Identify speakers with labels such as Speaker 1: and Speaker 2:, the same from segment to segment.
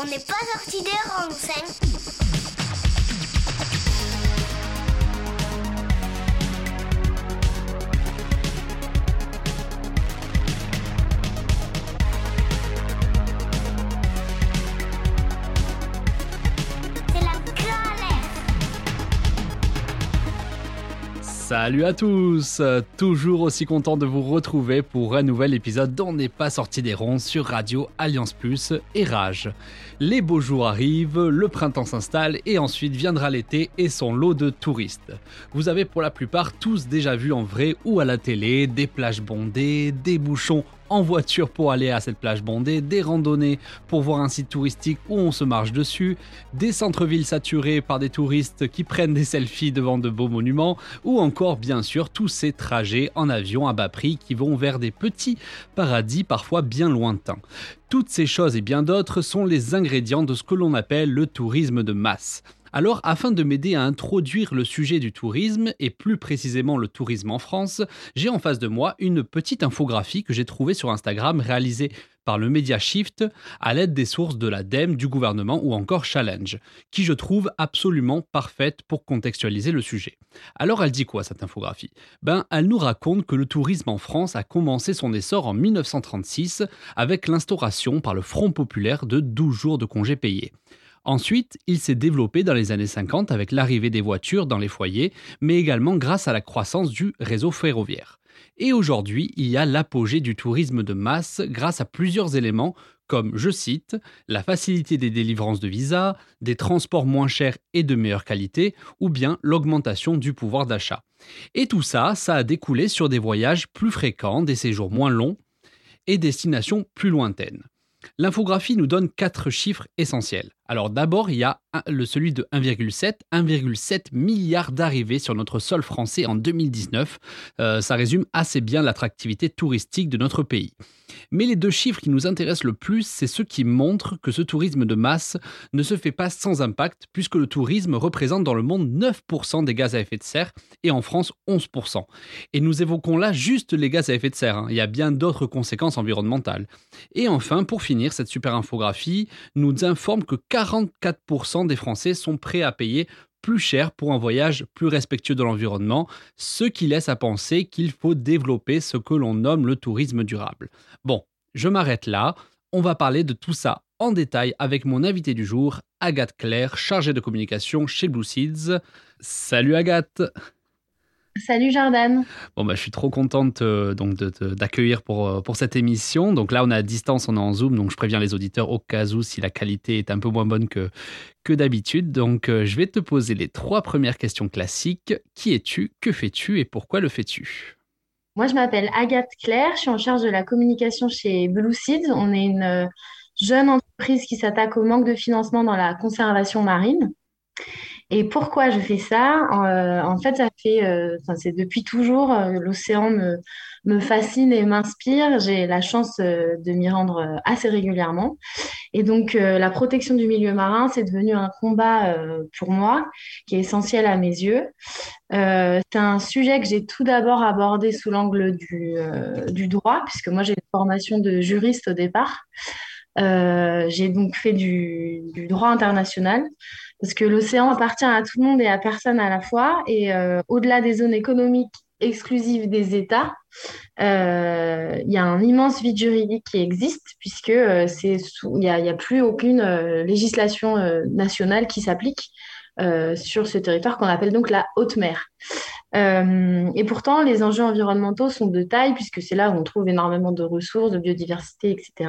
Speaker 1: On n'est pas sorti des rangs,
Speaker 2: Salut à tous. Toujours aussi content de vous retrouver pour un nouvel épisode d'On n'est pas sorti des ronds sur Radio Alliance Plus et Rage. Les beaux jours arrivent, le printemps s'installe et ensuite viendra l'été et son lot de touristes. Vous avez pour la plupart tous déjà vu en vrai ou à la télé des plages bondées, des bouchons en voiture pour aller à cette plage bondée, des randonnées pour voir un site touristique où on se marche dessus, des centres-villes saturés par des touristes qui prennent des selfies devant de beaux monuments, ou encore bien sûr tous ces trajets en avion à bas prix qui vont vers des petits paradis parfois bien lointains. Toutes ces choses et bien d'autres sont les ingrédients de ce que l'on appelle le tourisme de masse. Alors, afin de m'aider à introduire le sujet du tourisme, et plus précisément le tourisme en France, j'ai en face de moi une petite infographie que j'ai trouvée sur Instagram réalisée par le Media Shift à l'aide des sources de l'ADEME, du gouvernement ou encore Challenge, qui je trouve absolument parfaite pour contextualiser le sujet. Alors elle dit quoi cette infographie? Ben elle nous raconte que le tourisme en France a commencé son essor en 1936 avec l'instauration par le Front populaire de 12 jours de congés payés. Ensuite, il s'est développé dans les années 50 avec l'arrivée des voitures dans les foyers, mais également grâce à la croissance du réseau ferroviaire. Et aujourd'hui, il y a l'apogée du tourisme de masse grâce à plusieurs éléments comme, je cite, la facilité des délivrances de visas, des transports moins chers et de meilleure qualité, ou bien l'augmentation du pouvoir d'achat. Et tout ça, ça a découlé sur des voyages plus fréquents, des séjours moins longs et destinations plus lointaines. L'infographie nous donne quatre chiffres essentiels. Alors d'abord, il y a le, celui de 1,7, 1,7 milliard d'arrivées sur notre sol français en 2019. Euh, ça résume assez bien l'attractivité touristique de notre pays. Mais les deux chiffres qui nous intéressent le plus, c'est ceux qui montrent que ce tourisme de masse ne se fait pas sans impact, puisque le tourisme représente dans le monde 9% des gaz à effet de serre et en France 11%. Et nous évoquons là juste les gaz à effet de serre, hein. il y a bien d'autres conséquences environnementales. Et enfin, pour finir, cette super infographie nous informe que 44% des Français sont prêts à payer plus cher pour un voyage plus respectueux de l'environnement, ce qui laisse à penser qu'il faut développer ce que l'on nomme le tourisme durable. Bon, je m'arrête là, on va parler de tout ça en détail avec mon invité du jour, Agathe Claire, chargée de communication chez Blue Seeds. Salut Agathe
Speaker 3: Salut Jordan.
Speaker 2: Bon bah je suis trop contente euh, donc d'accueillir pour, euh, pour cette émission. Donc là on est à distance, on est en Zoom, donc je préviens les auditeurs au cas où si la qualité est un peu moins bonne que, que d'habitude. Donc euh, je vais te poser les trois premières questions classiques. Qui es-tu? Que fais-tu? Et pourquoi le fais-tu?
Speaker 3: Moi je m'appelle Agathe Claire, je suis en charge de la communication chez Blue Seeds. On est une jeune entreprise qui s'attaque au manque de financement dans la conservation marine. Et pourquoi je fais ça? Euh, En fait, ça fait, euh, c'est depuis toujours, euh, l'océan me, fascine et m'inspire. J'ai la chance de m'y rendre assez régulièrement. Et donc, la protection du milieu marin, c'est devenu un combat pour moi qui est essentiel à mes yeux. c'est un sujet que j'ai tout d'abord abordé sous l'angle du, droit, puisque moi j'ai une formation de juriste au départ. j'ai donc fait du droit international parce que l'océan appartient à tout le monde et à personne à la fois. Et euh, au-delà des zones économiques exclusives des États, euh, il y a un immense vide juridique qui existe puisque euh, n'y a, plus aucune législation nationale qui s'applique sur ce territoire qu'on appelle donc la haute mer. et pourtant, les enjeux environnementaux sont de taille puisque c'est là où on trouve énormément de ressources, de biodiversité, etc.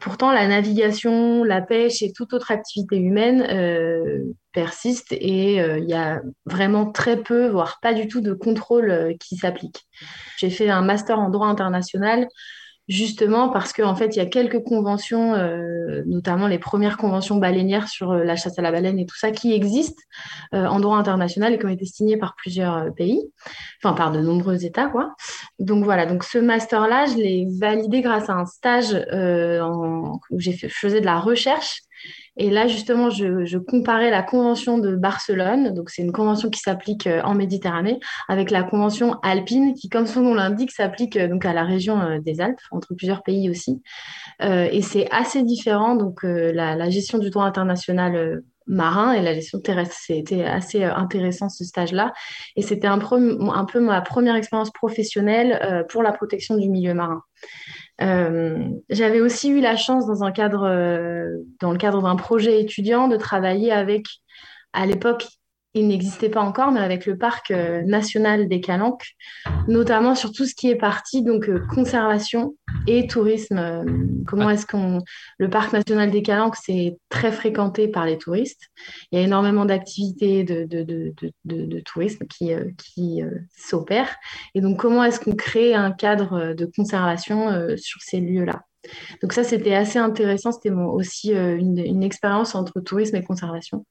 Speaker 3: Pourtant, la navigation, la pêche et toute autre activité humaine euh, persistent et euh, il y a vraiment très peu, voire pas du tout de contrôle euh, qui s'applique. J'ai fait un master en droit international justement parce qu'en en fait, il y a quelques conventions, euh, notamment les premières conventions baleinières sur euh, la chasse à la baleine et tout ça, qui existent euh, en droit international et qui ont été signées par plusieurs pays, enfin par de nombreux États, quoi. Donc voilà, donc ce master-là, je l'ai validé grâce à un stage où j'ai fait, je faisais de la recherche Et là, justement, je, comparais la convention de Barcelone, donc c'est une convention qui s'applique euh, en Méditerranée, avec la convention alpine, qui, comme son nom l'indique, s'applique euh, donc à la région euh, des Alpes, entre plusieurs pays aussi. et c'est assez différent, donc la, gestion du droit international marin et la gestion terrestre. C'était assez intéressant ce stage-là. Et c'était un, peu ma première expérience professionnelle pour la protection du milieu marin. Euh, j'avais aussi eu la chance, dans, un cadre, euh, dans le cadre d'un projet étudiant, de travailler avec, à l'époque, il n'existait pas encore, mais avec le parc euh, national des Calanques, notamment sur tout ce qui est parti donc euh, conservation et tourisme. Euh, comment est-ce qu'on le parc national des Calanques c'est très fréquenté par les touristes. Il y a énormément d'activités de, de, de, de, tourisme qui, qui s'opèrent. Et donc comment est-ce qu'on crée un cadre de conservation sur ces lieux-là? Donc ça, c'était assez intéressant. C'était aussi une, une, expérience entre tourisme et conservation.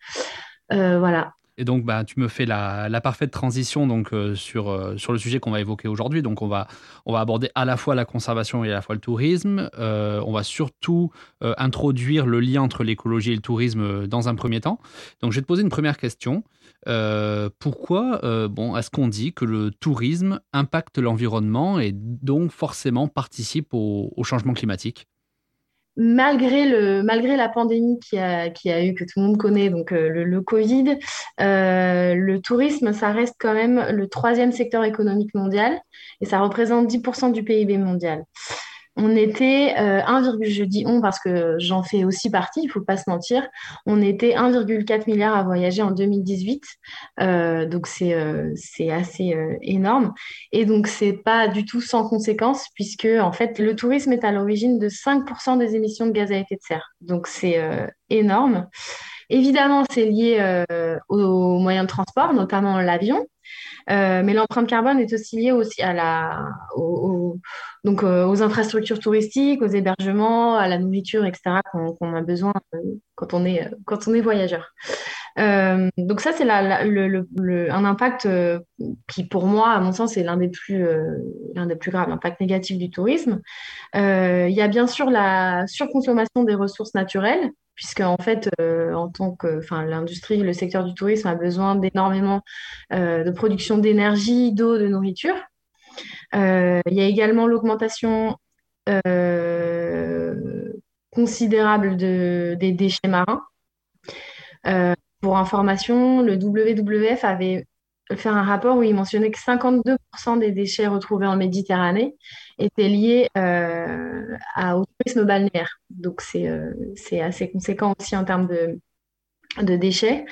Speaker 3: voilà.
Speaker 2: Et donc, bah, tu me fais la, parfaite transition donc, euh, sur, euh, sur le sujet qu'on va évoquer aujourd'hui. Donc, on va, on va aborder à la fois la conservation et à la fois le tourisme. Euh, on va surtout introduire le lien entre l'écologie et le tourisme dans un premier temps. Donc, je vais te poser une première question. pourquoi bon, est-ce qu'on dit que le tourisme impacte l'environnement et donc forcément participe au changement climatique?
Speaker 3: Malgré, le, malgré la pandémie qui a, a eu, que tout le monde connaît, donc euh, le, Covid, euh, le tourisme, ça reste quand même le troisième secteur économique mondial et ça représente 10% du PIB mondial on était 1, euh, je dis on parce que j'en fais aussi partie, il faut pas se mentir, on était 1,4 milliard à voyager en 2018, euh, donc euh, c'est assez énorme. Et donc c'est pas du tout sans conséquence puisque en fait le tourisme est à l'origine de 5% des émissions de gaz à effet de serre, donc c'est énorme. Évidemment, c'est lié aux moyens de transport, notamment l'avion. Euh, mais l'empreinte carbone est aussi liée aussi à la, donc, euh, aux infrastructures touristiques, aux hébergements, à la nourriture, etc., qu'on a besoin euh, quand, on est, quand on est voyageur. donc ça, c'est un impact qui, pour moi, à mon sens, est l'un des, des plus graves, l'impact négatif du tourisme. Il y a bien sûr la surconsommation des ressources naturelles puisque en fait, euh, en tant que, enfin, l'industrie, le secteur du tourisme a besoin d'énormément euh, de production d'énergie, d'eau, de nourriture. Euh, il y a également l'augmentation considérable de, des déchets marins. pour information, le WWF avait fait un rapport où il mentionnait que 52% des déchets retrouvés en Méditerranée étaient liés euh, au tourisme balnéaire. Donc, euh, c'est assez conséquent aussi en termes de, de déchets.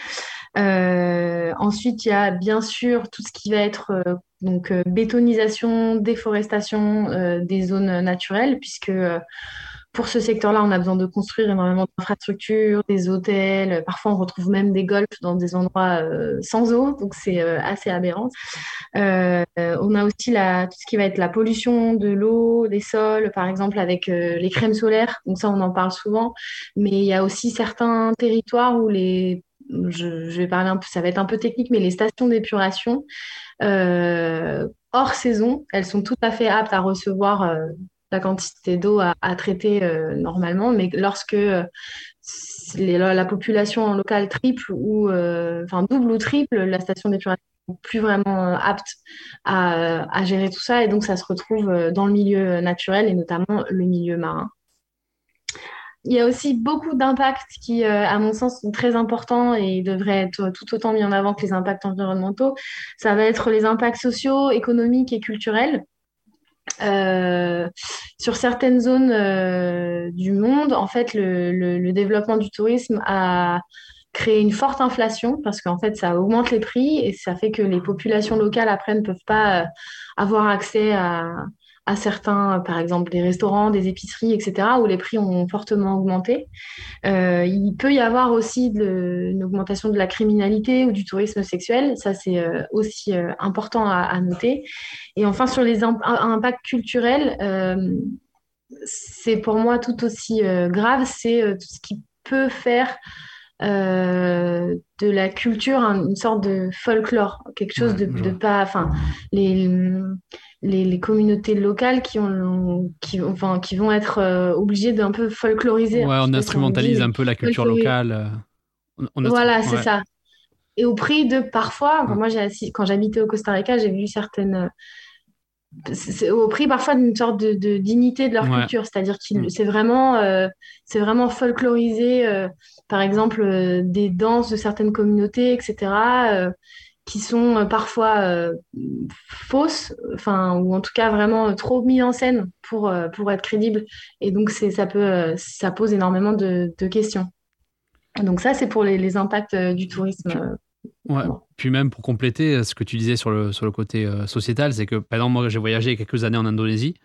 Speaker 3: Euh, ensuite, il y a bien sûr tout ce qui va être donc, bétonisation, déforestation des zones naturelles, puisque pour ce secteur-là, on a besoin de construire énormément d'infrastructures, des hôtels. Parfois, on retrouve même des golfs dans des endroits euh, sans eau, donc c'est euh, assez aberrant. Euh, on a aussi tout ce qui va être la pollution de l'eau, des sols, par exemple avec les crèmes solaires. Donc ça, on en parle souvent. Mais il y a aussi certains territoires où les je, vais parler un peu, ça va être un peu technique, mais les stations d'épuration hors saison, elles sont tout à fait aptes à recevoir la quantité d'eau à, traiter euh, normalement, mais lorsque euh, la, population locale triple ou euh, enfin double ou triple, la station d'épuration n'est plus vraiment apte à, gérer tout ça et donc ça se retrouve dans le milieu naturel et notamment le milieu marin. Il y a aussi beaucoup d'impacts qui, à mon sens, sont très importants et devraient être tout autant mis en avant que les impacts environnementaux. Ça va être les impacts sociaux, économiques et culturels. Euh, sur certaines zones euh, du monde, en fait, le, développement du tourisme a créé une forte inflation parce qu'en fait, ça augmente les prix et ça fait que les populations locales après ne peuvent pas euh, avoir accès à, à certains, par exemple des restaurants, des épiceries, etc., où les prix ont fortement augmenté. Euh, il peut y avoir aussi une augmentation de la criminalité ou du tourisme sexuel. Ça, c'est euh, aussi euh, important à, noter. Et enfin, sur les impacts culturels, c'est pour moi tout aussi grave. C'est tout ce qui peut faire de la culture une sorte de folklore, quelque chose de, de pas. Enfin, les les, communautés locales qui, ont, qui, enfin, qui vont être obligées d'un peu folkloriser.
Speaker 2: Ouais, on instrumentalise un peu la culture locale.
Speaker 3: voilà, c'est ça. Et au prix de parfois, moi, quand j'habitais au Costa Rica, j'ai vu certaines au prix parfois d'une sorte de, dignité de leur culture, c'est-à-dire que mm. c'est vraiment, euh, c'est vraiment folklorisé, euh, par exemple euh, des danses de certaines communautés, etc., qui sont parfois fausses, enfin ou en tout cas vraiment trop mises en scène pour pour être crédibles, et donc c'est ça peut ça pose énormément de, questions. Donc ça c'est pour les, les impacts du tourisme
Speaker 2: Ouais. Puis même pour compléter euh, ce que tu disais sur le, sur le côté euh, sociétal, c'est que par exemple, moi j'ai voyagé quelques années en Indonésie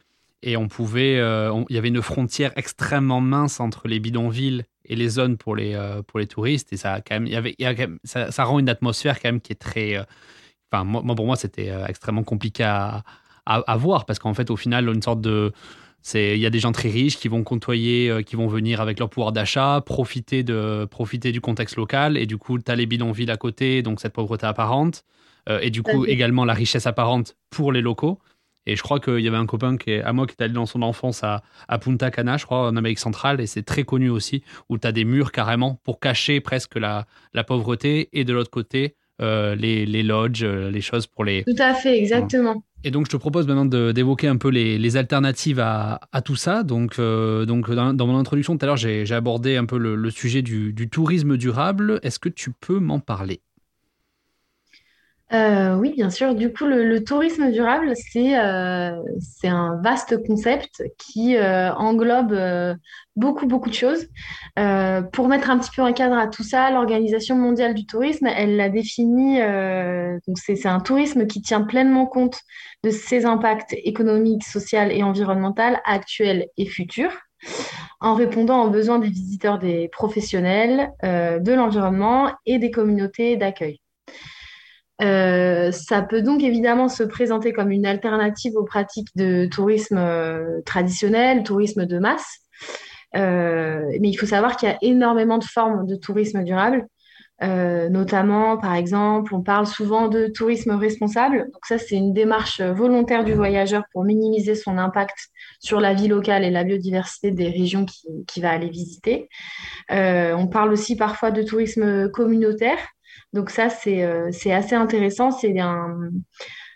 Speaker 2: et on pouvait, euh, il y avait une frontière extrêmement mince entre les bidonvilles et les zones pour les, pour les touristes et ça, quand même, il y avait, ça, ça, rend une atmosphère quand même qui est très. Enfin, moi, pour moi, c'était extrêmement compliqué à, à, à voir parce qu'en fait, au final, une sorte de il y a des gens très riches qui vont côtoyer, euh, qui vont venir avec leur pouvoir d'achat, profiter de profiter du contexte local. Et du coup tu as les bidonvilles à côté, donc cette pauvreté apparente. Euh, et du coup également la richesse apparente pour les locaux. Et je crois qu'il y avait un copain qui est, à moi qui est allé dans son enfance à, à, Punta Cana, je crois, en Amérique centrale, et c'est très connu aussi, où tu as des murs carrément pour cacher presque la, la pauvreté, et de l'autre côté, euh, les, les, lodges, les choses pour les...
Speaker 3: Tout à fait, exactement.
Speaker 2: Et donc, je te propose maintenant d'évoquer un peu les, alternatives à, tout ça. Donc, euh, dans, mon introduction tout à l'heure, j'ai abordé un peu le, sujet du, tourisme durable. Est-ce que tu peux m'en parler?
Speaker 3: Euh, oui, bien sûr. Du coup, le, tourisme durable, c'est euh, c'est un vaste concept qui euh, englobe beaucoup, beaucoup de choses. pour mettre un petit peu un cadre à tout ça, l'Organisation mondiale du tourisme, elle l'a défini, c'est un tourisme qui tient pleinement compte de ses impacts économiques, sociaux et environnementaux actuels et futurs en répondant aux besoins des visiteurs, des professionnels, de l'environnement et des communautés d'accueil. Euh, ça peut donc évidemment se présenter comme une alternative aux pratiques de tourisme euh, traditionnel, tourisme de masse. Euh, mais il faut savoir qu'il y a énormément de formes de tourisme durable. notamment, par exemple, on parle souvent de tourisme responsable. Donc ça, c'est une démarche volontaire du voyageur pour minimiser son impact sur la vie locale et la biodiversité des régions qu'il qui va aller visiter. on parle aussi parfois de tourisme communautaire. Donc ça, c'est euh, assez intéressant.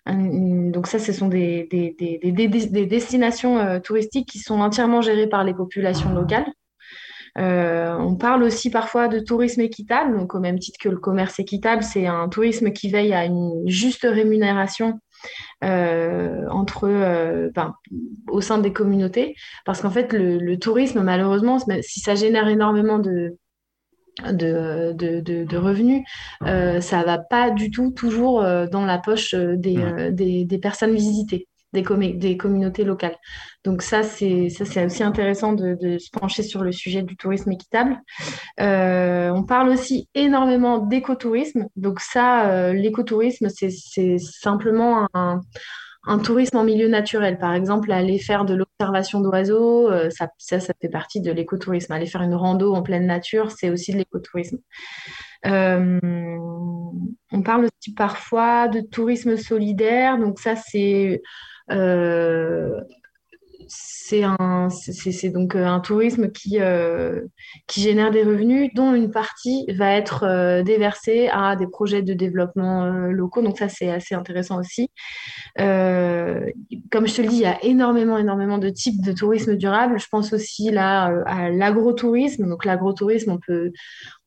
Speaker 3: Donc ça, ce sont des, des, des, des destinations euh, touristiques qui sont entièrement gérées par les populations locales. Euh, on parle aussi parfois de tourisme équitable, donc au même titre que le commerce équitable, c'est un tourisme qui veille à une juste rémunération entre, ben, au sein des communautés, parce qu'en fait, le, tourisme, malheureusement, si ça génère énormément de, de, de, de, revenus, euh, ça va pas du tout toujours euh, dans la poche euh, des, euh, des, des, personnes visitées, des, des communautés locales. Donc ça, c'est ça c'est aussi intéressant de, de, se pencher sur le sujet du tourisme équitable. on parle aussi énormément d'écotourisme. Donc ça, l'écotourisme, c'est simplement un un tourisme en milieu naturel. Par exemple, aller faire de l'observation d'oiseaux, euh, ça, fait partie de l'écotourisme. Aller faire une rando en pleine nature, c'est aussi de l'écotourisme. Euh, on parle aussi parfois de tourisme solidaire. Donc ça, c'est euh, c'est un, donc euh, un tourisme qui, euh, qui génère des revenus dont une partie va être euh, déversée à des projets de développement locaux. Donc ça, c'est assez intéressant aussi. comme je te le dis, il y a énormément, énormément de types de tourisme durable. Je pense aussi là à l'agrotourisme. Donc l'agrotourisme, on peut,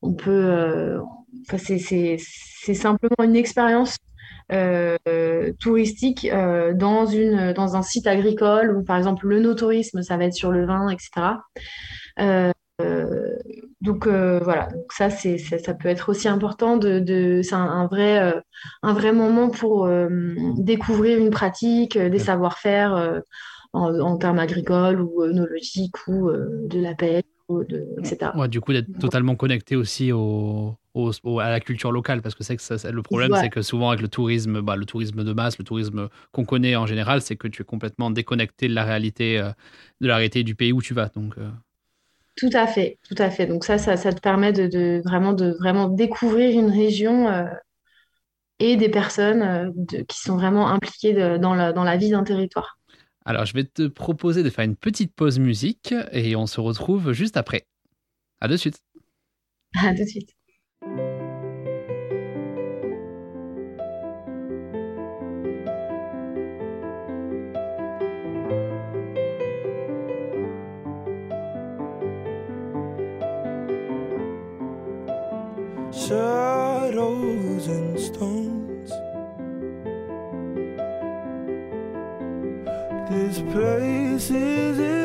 Speaker 3: on peut, c'est simplement une expérience euh, touristique euh, dans, une, dans un site agricole ou par exemple le no-tourisme, ça va être sur le vin, etc. Euh, donc voilà, donc ça, c'est, ça, peut être aussi important. De, de c'est un, vrai, un vrai moment pour découvrir une pratique, des savoir-faire en, en, termes agricoles ou œnologiques ou de la paix, de, etc.
Speaker 2: Ouais, du coup, d'être totalement connecté aussi au, à la culture locale parce que c'est que le problème c'est que souvent avec le tourisme bah, le tourisme de masse le tourisme qu'on connaît en général c'est que tu es complètement déconnecté de la réalité euh, de la réalité du pays où tu vas donc euh.
Speaker 3: tout à fait tout à fait donc ça ça, ça te permet de, vraiment de vraiment découvrir une région euh, et des personnes qui sont vraiment impliquées dans, la, dans la vie d'un territoire.
Speaker 2: Alors, je vais te proposer de faire une petite pause musique et on se retrouve juste après. À de suite.
Speaker 3: À de suite. Shadows and stones. This place isn't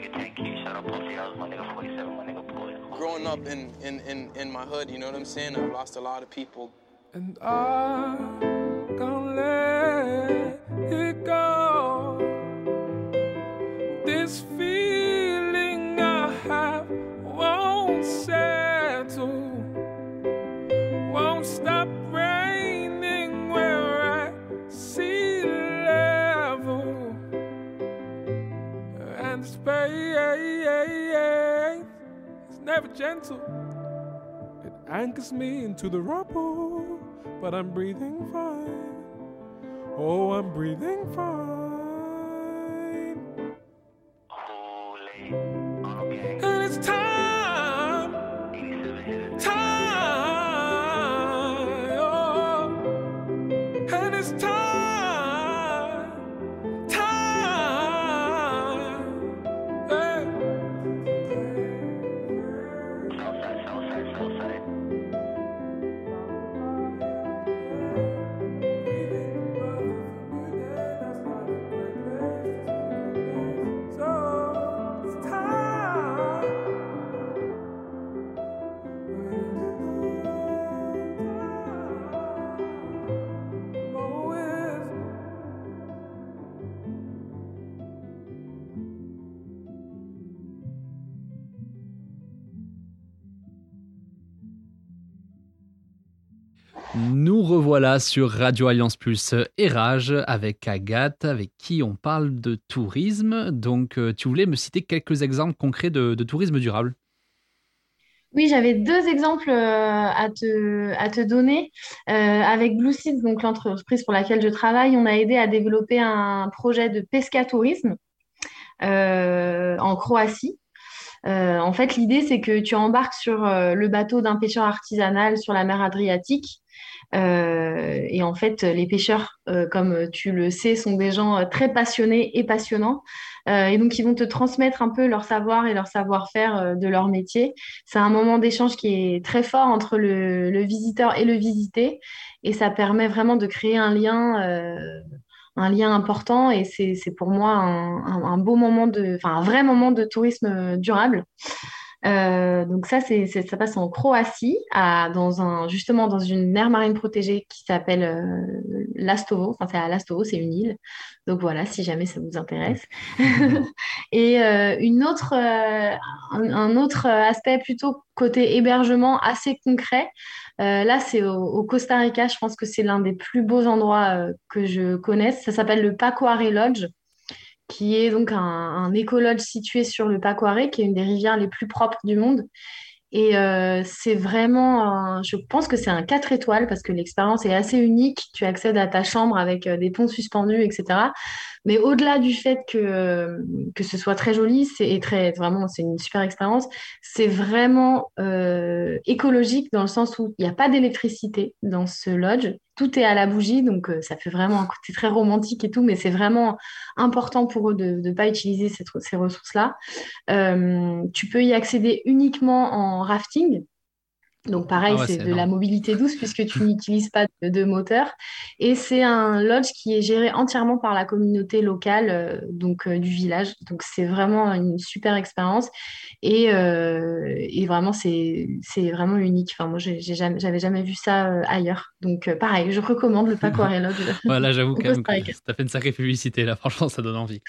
Speaker 4: NSK. Free my nigga 10K. Shout out Pussy House. My nigga 47. My nigga Boy.
Speaker 5: growing up in, in, in, in my hood, you know what I'm saying? I've lost a lot of people.
Speaker 6: And I'm gonna let it go. Gentle. It anchors me into the rubble, but I'm breathing fine. Oh, I'm breathing fine. And it's time,
Speaker 2: Nous revoilà sur Radio Alliance Plus et Rage avec Agathe, avec qui on parle de tourisme. Donc, euh, tu voulais me citer quelques exemples concrets de, tourisme durable
Speaker 3: Oui, j'avais deux exemples euh, à te, donner. Euh, avec Blue Seeds, donc l'entreprise pour laquelle je travaille, on a aidé à développer un projet de pescatourisme euh, en Croatie. En fait, l'idée, c'est que tu embarques sur le bateau d'un pêcheur artisanal sur la mer Adriatique. Euh, et en fait, les pêcheurs, euh, comme tu le sais, sont des gens euh, très passionnés et passionnants. Et donc, ils vont te transmettre un peu leur savoir et leur savoir-faire de leur métier. C'est un moment d'échange qui est très fort entre le, visiteur et le visité. Et ça permet vraiment de créer un lien, un lien important. Et c'est, pour moi un, beau moment de, enfin, un vrai moment de tourisme durable. Euh, donc ça, c'est, c'est- ça passe en Croatie, à, dans un, justement dans une aire marine protégée qui s'appelle euh, Lastovo. Enfin, c'est à Lastovo, c'est une île. Donc voilà, si jamais ça vous intéresse. Et euh, une autre, euh, un, un autre aspect plutôt côté hébergement assez concret. Euh, là, c'est au, au Costa Rica. Je pense que c'est l'un des plus beaux endroits euh, que je connaisse. Ça s'appelle le Pacoare Lodge qui est donc un, un écologe situé sur le Pacoare, qui est une des rivières les plus propres du monde. Et euh, c'est vraiment, je pense que c'est un 4 étoiles parce que l'expérience est assez unique. Tu accèdes à ta chambre avec euh, des ponts suspendus, etc. Mais au-delà du fait que, euh, que ce soit très joli, c'est très, vraiment, c'est une super expérience, c'est vraiment écologique dans le sens où il n'y a pas d'électricité dans ce lodge. Tout est à la bougie, donc ça fait vraiment un côté très romantique et tout, mais c'est vraiment important pour eux de ne pas utiliser ces ressources-là. tu peux y accéder uniquement en rafting. Donc pareil,
Speaker 2: Ah ouais,
Speaker 3: c'est de la mobilité douce puisque tu n'utilises pas de, de moteur. Et c'est un lodge qui est géré entièrement par la communauté locale euh, donc, euh, du village. Donc c'est vraiment une super expérience. Et, euh, et vraiment, c'est, vraiment unique. Enfin, moi, j'ai jamais, j'avais jamais vu ça ailleurs. Donc pareil, je recommande le Pacoare Lodge.
Speaker 2: Voilà, j'avoue quand même que t'as fait une sacrée publicité là, franchement, ça donne envie.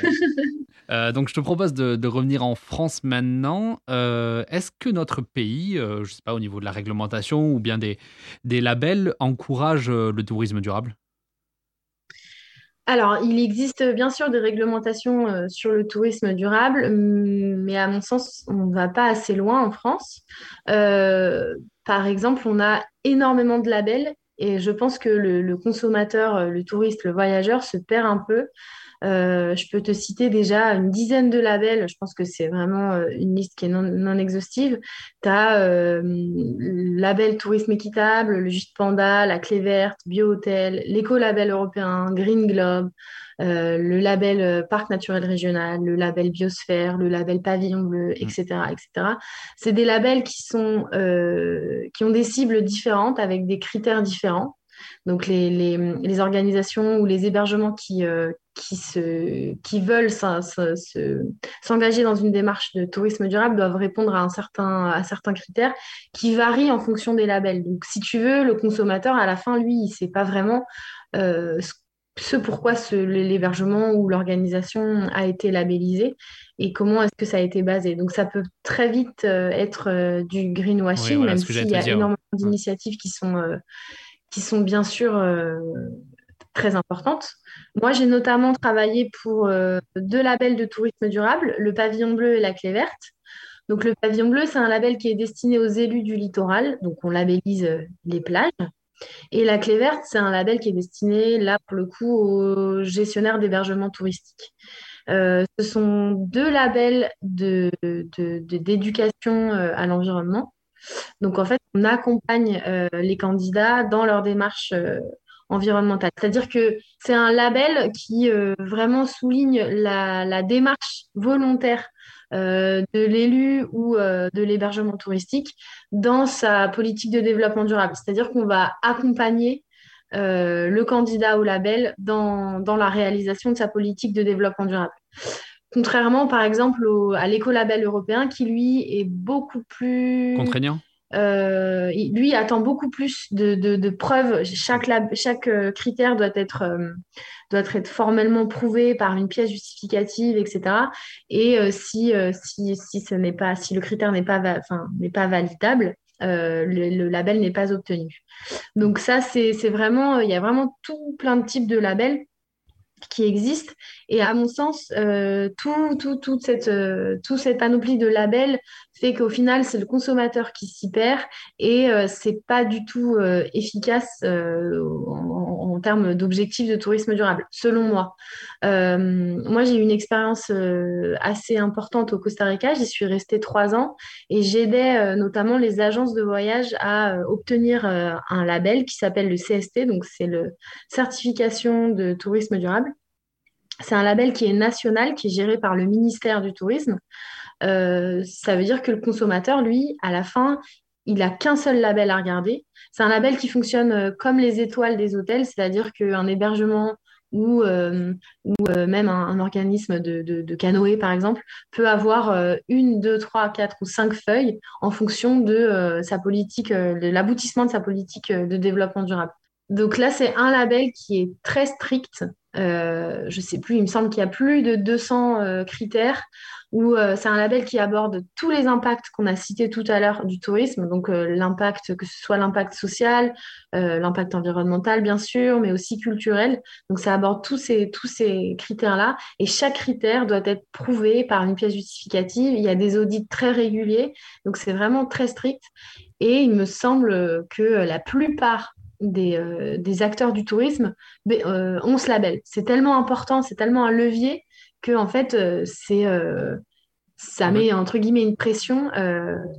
Speaker 2: donc, je te propose de, de revenir en France maintenant. Est-ce que notre pays, je sais pas, au niveau de la réglementation ou bien des, des labels, encourage euh, le tourisme durable?
Speaker 3: Alors, il existe bien sûr des réglementations euh, sur le tourisme durable, mais à mon sens, on ne va pas assez loin en France. Euh, par exemple, on a énormément de labels et je pense que le, consommateur, le touriste, le voyageur se perd un peu. Euh, je peux te citer déjà une dizaine de labels. Je pense que c'est vraiment euh, une liste qui est non, non exhaustive. Tu as le label tourisme équitable, le Jus de Panda, la Clé verte, Bio-Hôtel, l'écolabel européen, Green Globe, euh, le label euh, Parc naturel régional, le label Biosphère, le label Pavillon bleu, etc., etc. C'est des labels qui sont, euh, qui ont des cibles différentes avec des critères différents. Donc les, les, les organisations ou les hébergements qui, euh, qui, se, qui veulent s'en- s'en- se- s'engager dans une démarche de tourisme durable doivent répondre à, un certain, à certains critères qui varient en fonction des labels. Donc si tu veux, le consommateur, à la fin, lui, il ne sait pas vraiment euh, ce ce pourquoi l'hébergement ou l'organisation a été labellisé et comment est-ce que ça a été basé. Donc ça peut très vite euh, être du greenwashing,
Speaker 2: Oui, voilà
Speaker 3: même s'il y a
Speaker 2: dire,
Speaker 3: énormément d'initiatives qui sont, qui sont bien sûr euh, très importantes. Moi, j'ai notamment travaillé pour euh, deux labels de tourisme durable, le Pavillon bleu et la Clé verte. Donc le Pavillon bleu, c'est un label qui est destiné aux élus du littoral, donc on labellise euh, les plages. Et la Clé verte, c'est un label qui est destiné, là, pour le coup, aux gestionnaires d'hébergement touristique. Ce sont deux labels de, de- de- d'éducation euh, à l'environnement. Donc, en fait, on accompagne euh, les candidats dans leur démarche euh, environnementale. C'est-à-dire que c'est un label qui euh, vraiment souligne la, démarche volontaire de l'élu ou de l'hébergement touristique dans sa politique de développement durable. C'est-à-dire qu'on va accompagner le candidat au label dans la réalisation de sa politique de développement durable. Contrairement, par exemple, au- à l'écolabel européen qui, lui, est beaucoup plus...
Speaker 2: Contraignant
Speaker 3: Euh, lui attend beaucoup plus de, de- de preuves. Chaque, lab- chaque euh, critère doit être, euh, doit être formellement prouvé par une pièce justificative, etc. Et si, si, si, ce n'est pas, si le critère n'est pas, va- validable, le, le label n'est pas obtenu. Donc ça, c'est, c'est vraiment, il y a vraiment tout plein de types de labels qui existent. Et à mon sens, euh, tout, tout, toute cette, euh, tout cette panoplie de labels fait qu'au final, c'est le consommateur qui s'y perd et euh, c'est pas du tout euh, efficace euh, en, en termes d'objectifs de tourisme durable, selon moi. Euh, moi, j'ai eu une expérience assez importante au Costa Rica. J'y suis restée trois ans et j'aidais notamment les agences de voyage à obtenir un label qui s'appelle le CST, donc c'est le certification de tourisme durable. C'est un label qui est national, qui est géré par le ministère du Tourisme. Euh, ça veut dire que le consommateur, lui, à la fin, il n'a qu'un seul label à regarder. C'est un label qui fonctionne euh, comme les étoiles des hôtels, c'est-à-dire qu'un hébergement ou, euh, même un, organisme de, canoë, par exemple, peut avoir une, deux, trois, quatre ou cinq feuilles en fonction de sa politique, de l'aboutissement de sa politique de développement durable. Donc là, c'est un label qui est très strict. Euh, je sais plus, il me semble qu'il y a plus de 200 euh, critères où euh, c'est un label qui aborde tous les impacts qu'on a cités tout à l'heure du tourisme, donc l'impact, que ce soit l'impact social, l'impact environnemental bien sûr, mais aussi culturel. Donc ça aborde tous ces, tous ces critères-là et chaque critère doit être prouvé par une pièce justificative. Il y a des audits très réguliers, donc c'est vraiment très strict. Et il me semble que la plupart des, euh, des acteurs du tourisme euh, ont ce label. C'est tellement important, c'est tellement un levier que en fait, euh, c'est ça met entre guillemets une pression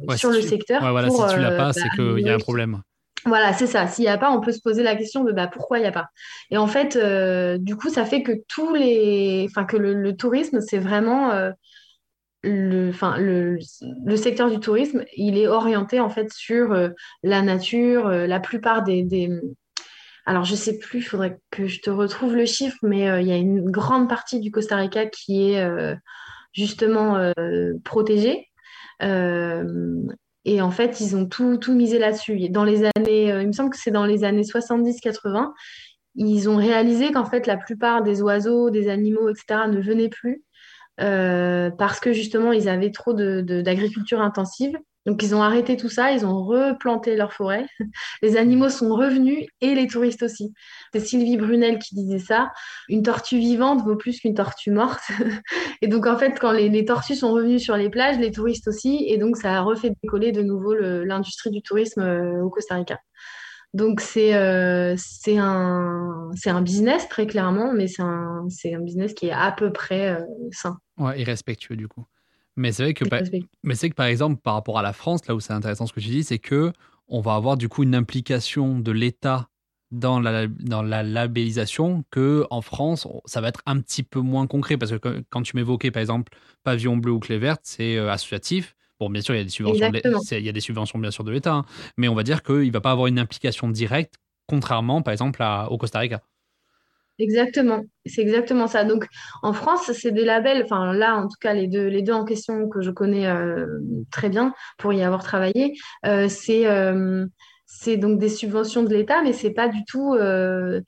Speaker 2: Ouais,
Speaker 3: sur
Speaker 2: si
Speaker 3: le
Speaker 2: tu-
Speaker 3: secteur.
Speaker 2: Ouais, voilà,
Speaker 3: pour,
Speaker 2: si tu l'as pas,
Speaker 3: bah,
Speaker 2: c'est qu'il y a un problème.
Speaker 3: Voilà, c'est ça. S'il n'y a pas, on peut se poser la question de bah, pourquoi il n'y a pas. Et en fait, euh, du coup, ça fait que tous les, enfin que le, le tourisme, c'est vraiment euh, le, secteur du tourisme, il est orienté en fait sur euh, la nature. euh, la plupart des, alors je sais plus, il faudrait que je te retrouve le chiffre, mais euh, il y a une grande partie du Costa Rica qui est justement protégée. Et en fait, ils ont tout, tout misé là-dessus. Dans les années, il me semble que c'est dans les années 70-80, ils ont réalisé qu'en fait, la plupart des oiseaux, des animaux, etc., ne venaient plus euh, parce que justement, ils avaient trop de, de- d'agriculture intensive. Donc, ils ont arrêté tout ça, ils ont replanté leur forêt. Les animaux sont revenus et les touristes aussi. C'est Sylvie Brunel qui disait ça. Une tortue vivante vaut plus qu'une tortue morte. Et donc, en fait, quand les, les tortues sont revenues sur les plages, les touristes aussi. Et donc, ça a refait décoller de nouveau l'industrie du tourisme euh, au Costa Rica. Donc, c'est euh, un, un business, très clairement, mais c'est un, un business qui est à peu près euh, sain.
Speaker 2: Ouais, et respectueux du coup. Mais c'est vrai que, par- mais que par exemple, par rapport à la France, là où c'est intéressant ce que tu dis, c'est que on va avoir du coup une implication de l'État dans la, dans la labellisation que en France, ça va être un petit peu moins concret parce que quand- quand tu m'évoquais par exemple pavillon bleu ou clé verte, c'est euh, associatif. Bon, bien sûr, il y a des subventions, de il y a des subventions bien sûr de l'État, hein, mais on va dire qu'il ne va pas avoir une implication directe, contrairement par exemple à- au Costa Rica.
Speaker 3: Exactement, c'est exactement ça. Donc en France, c'est des labels, enfin là en tout cas les deux, les deux en question que je connais euh, très bien pour y avoir travaillé, euh, c'est euh, c'est donc des subventions de l'État, mais c'est pas du tout, euh,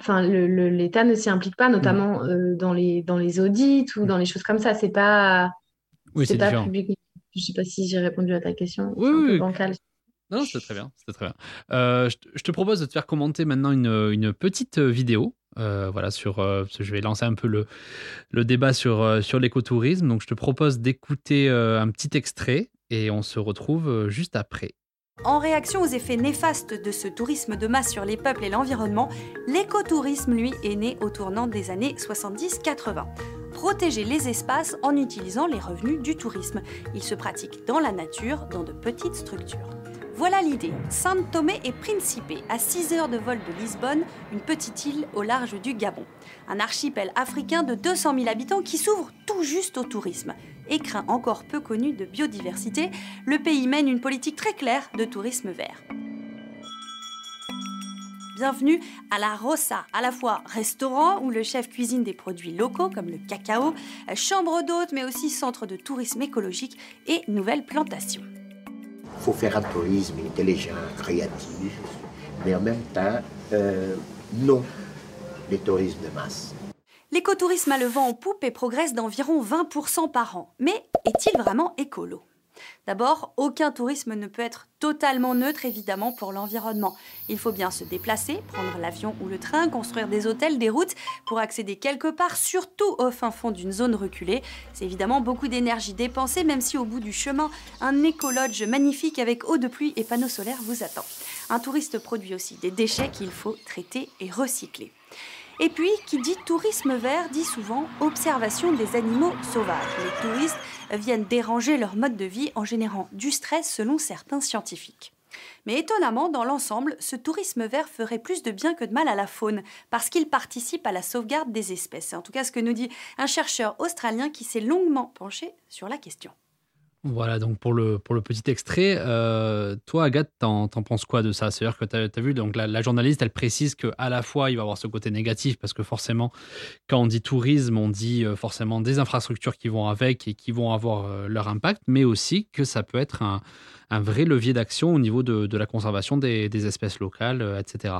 Speaker 3: enfin l'État ne s'y implique pas, notamment euh, dans les dans les audits ou dans les choses comme ça. C'est pas
Speaker 2: Oui,
Speaker 3: c'est pas public. Je sais pas si j'ai répondu à ta question.
Speaker 2: Oui,
Speaker 3: un
Speaker 2: oui,
Speaker 3: peu bancal.
Speaker 2: Non, c'était très bien. C'était très bien. Euh, je, te- je te propose de te faire commenter maintenant une, une petite vidéo. euh, voilà, sur, euh, parce que je vais lancer un peu le, le débat sur, euh, sur l'écotourisme. Donc, je te propose d'écouter euh, un petit extrait et on se retrouve euh, juste après.
Speaker 7: En réaction aux effets néfastes de ce tourisme de masse sur les peuples et l'environnement, l'écotourisme, lui, est né au tournant des années 70-80. Protéger les espaces en utilisant les revenus du tourisme. Il se pratique dans la nature, dans de petites structures. Voilà l'idée. Saint Tomé et Principe, à 6 heures de vol de Lisbonne, une petite île au large du Gabon. Un archipel africain de 200 000 habitants qui s'ouvre tout juste au tourisme. Écrin encore peu connu de biodiversité, le pays mène une politique très claire de tourisme vert. Bienvenue à la Rossa, à la fois restaurant où le chef cuisine des produits locaux comme le cacao, chambre d'hôte mais aussi centre de tourisme écologique et nouvelles plantations.
Speaker 8: Il faut faire un tourisme intelligent, créatif, mais en même temps, euh, non les tourismes de masse.
Speaker 7: L'écotourisme a le vent en poupe et progresse d'environ 20% par an. Mais est-il vraiment écolo? D'abord, aucun tourisme ne peut être totalement neutre évidemment pour l'environnement. Il faut bien se déplacer, prendre l'avion ou le train, construire des hôtels, des routes pour accéder quelque part, surtout au fin fond d'une zone reculée. C'est évidemment beaucoup d'énergie dépensée, même si au bout du chemin, un écolodge magnifique avec eau de pluie et panneaux solaires vous attend. Un touriste produit aussi des déchets qu'il faut traiter et recycler. Et puis, qui dit tourisme vert dit souvent observation des animaux sauvages. Les touristes viennent déranger leur mode de vie en générant du stress selon certains scientifiques. Mais étonnamment, dans l'ensemble, ce tourisme vert ferait plus de bien que de mal à la faune, parce qu'il participe à la sauvegarde des espèces. C'est en tout cas ce que nous dit un chercheur australien qui s'est longuement penché sur la question.
Speaker 2: Voilà, donc pour le, petit extrait, euh, toi, Agathe, t'en, penses quoi de ça? C'est-à-dire que tu vu, donc la, journaliste, elle précise qu'à la fois, il va avoir ce côté négatif, parce que forcément, quand on dit tourisme, on dit euh, forcément des infrastructures qui vont avec et qui vont avoir euh, leur impact, mais aussi que ça peut être un, vrai levier d'action au niveau de, la conservation des, espèces locales, etc.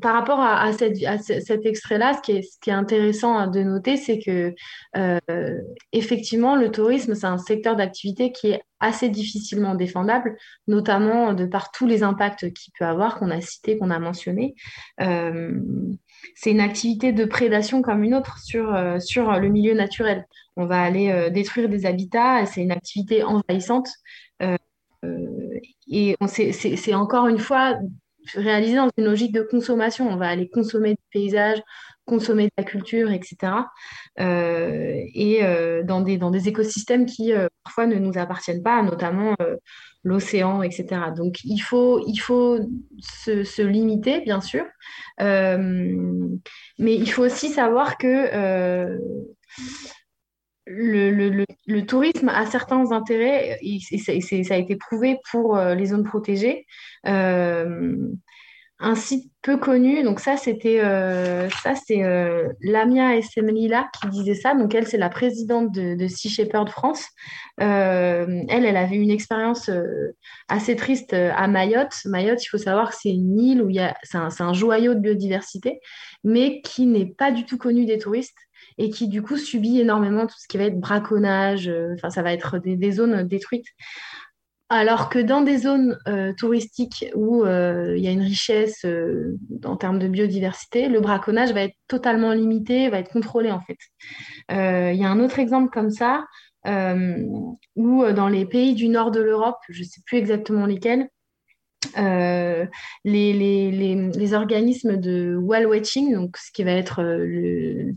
Speaker 3: Par rapport à, cet extrait-là, ce qui est, intéressant de noter, c'est que euh, effectivement, le tourisme, c'est un secteur d'activité qui est assez difficilement défendable, notamment de par tous les impacts qu'il peut avoir, qu'on a cités, qu'on a mentionnés. Euh, c'est une activité de prédation comme une autre sur, euh, le milieu naturel. On va aller détruire des habitats, c'est une activité envahissante. Et c'est encore une fois réalisé dans une logique de consommation. On va aller consommer du paysage, consommer de la culture, etc. et dans, des, dans des écosystèmes qui parfois ne nous appartiennent pas, notamment l'océan, etc. Donc il faut, il faut se, limiter, bien sûr, mais il faut aussi savoir que le, tourisme a certains intérêts, ça a été prouvé pour euh, les zones protégées. Euh, un site peu connu, donc ça c'était euh, ça c'est Lamia Essemlila qui disait ça. Donc elle c'est la présidente de, Sea Shepherd France. elle elle avait une expérience assez triste à Mayotte. Mayotte, il faut savoir que c'est une île où il y a c'est un joyau de biodiversité, mais qui n'est pas du tout connu des touristes et qui du coup subit énormément tout ce qui va être braconnage, euh, enfin ça va être des, zones détruites. Alors que dans des zones euh, touristiques où euh, il y a une richesse en termes de biodiversité, le braconnage va être totalement limité, va être contrôlé en fait. Il y a un autre exemple comme ça, où dans les pays du nord de l'Europe, je ne sais plus exactement lesquels, les, les, organismes de whale watching, donc ce qui va être le,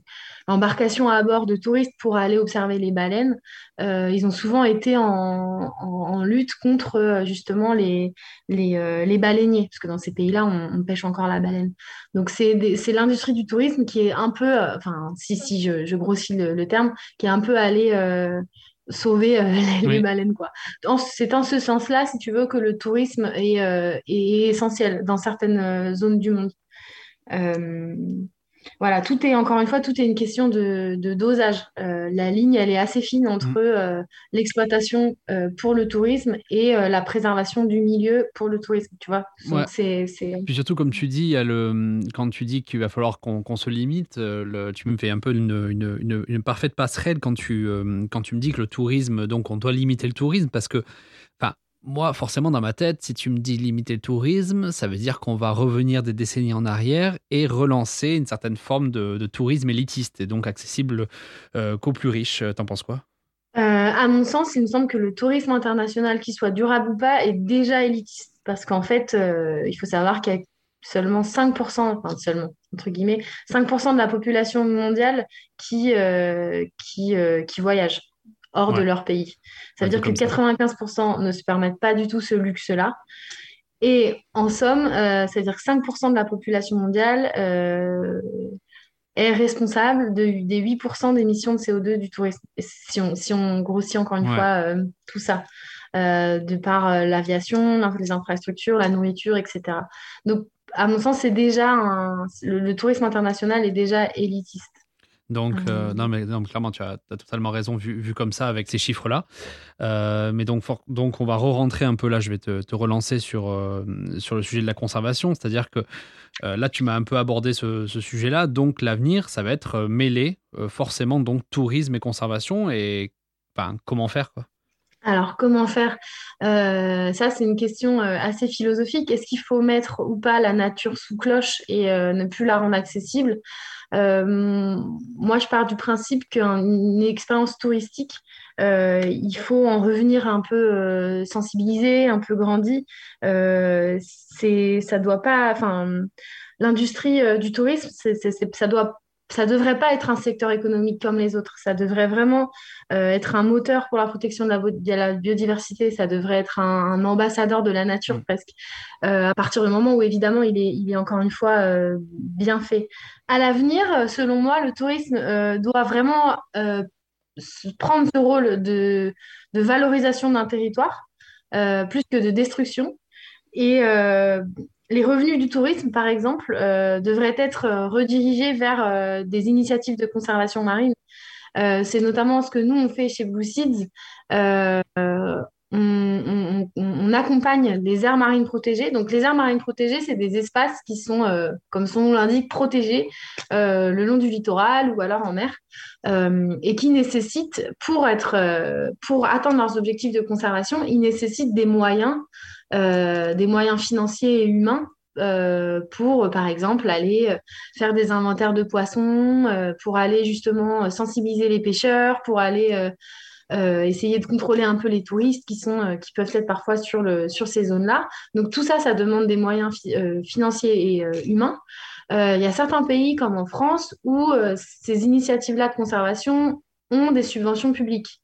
Speaker 3: l'embarcation à bord de touristes pour aller observer les baleines, euh, ils ont souvent été en, lutte contre euh, justement les, euh, les, baleiniers, parce que dans ces pays-là, on, pêche encore la baleine. Donc c'est l'industrie du tourisme qui est un peu, enfin si, si je, grossis le, terme, qui est un peu allé sauver les, baleines. quoi. C'est en ce sens-là, si tu veux, que le tourisme est, est essentiel dans certaines zones du monde voilà, tout est encore une fois, tout est une question de, dosage. Euh, la ligne, elle est assez fine entre mm. euh, l'exploitation euh, pour le tourisme et la préservation du milieu pour le tourisme. Tu vois, c'est,
Speaker 2: Puis surtout, comme tu dis, le, quand tu dis qu'il va falloir qu'on, se limite, tu me fais un peu une, une, parfaite passerelle quand tu, quand tu me dis que le tourisme, donc on doit limiter le tourisme parce que moi, forcément, dans ma tête, si tu me dis limiter le tourisme, ça veut dire qu'on va revenir des décennies en arrière et relancer une certaine forme de, tourisme élitiste et donc accessible euh, qu'aux plus riches. T'en penses quoi?
Speaker 3: Euh, À mon sens, il me semble que le tourisme international, qu'il soit durable ou pas, est déjà élitiste. Parce qu'en fait, euh, il faut savoir qu'il y a seulement 5%, enfin seulement, entre guillemets, 5% de la population mondiale qui voyage hors de leur pays. Ça veut dire que 95% ne se permettent pas du tout ce luxe-là. Et en somme, euh, c'est-à-dire que 5% de la population mondiale euh, est responsable de, des 8% d'émissions de CO2 du tourisme. Si on, si on grossit encore une fois euh, tout ça, de par l'aviation, les infrastructures, la nourriture, etc. Donc, à mon sens, c'est déjà le, tourisme international est déjà élitiste.
Speaker 2: Donc, euh, ah. non, mais clairement, tu as, totalement raison, vu, comme ça, avec ces chiffres-là. Euh, mais donc, donc, on va re-rentrer un peu là, je vais te, relancer sur, euh, sur le sujet de la conservation. C'est-à-dire que là, tu m'as un peu abordé ce, sujet-là. Donc, l'avenir, ça va être mêlé forcément donc tourisme et conservation. Et comment faire quoi
Speaker 3: alors, comment faire? Ça, c'est une question assez philosophique. Est-ce qu'il faut mettre ou pas la nature sous cloche et ne plus la rendre accessible? Moi, je pars du principe qu'une expérience touristique, euh, il faut en revenir un peu euh, sensibilisé, un peu grandi. c'est, ça doit pas, enfin, l'industrie du tourisme, ça doit ça devrait pas être un secteur économique comme les autres. Ça devrait vraiment être un moteur pour la protection de la, biodiversité. Ça devrait être un, ambassadeur de la nature mmh. presque. à partir du moment où évidemment il est, il est encore une fois bien fait à l'avenir, euh, selon moi, le tourisme euh, doit vraiment euh, prendre ce rôle de, valorisation d'un territoire plus que de destruction. Et les revenus du tourisme, par exemple, devraient être redirigés vers des initiatives de conservation marine. c'est notamment ce que nous, on fait chez Blue Seeds on, accompagne les aires marines protégées. Donc, les aires marines protégées, c'est des espaces qui sont, euh, comme son nom l'indique, protégés euh, le long du littoral ou alors en mer, euh, et qui nécessitent, pour, être, pour atteindre leurs objectifs de conservation, ils nécessitent des moyens, des moyens financiers et humains pour, par exemple, aller faire des inventaires de poissons, pour aller justement sensibiliser les pêcheurs, pour aller essayer de contrôler un peu les touristes qui, sont, qui peuvent être parfois sur, le, sur ces zones-là. Donc tout ça, ça demande des moyens financiers et humains. Il y a certains pays comme en France où ces initiatives-là de conservation ont des subventions publiques.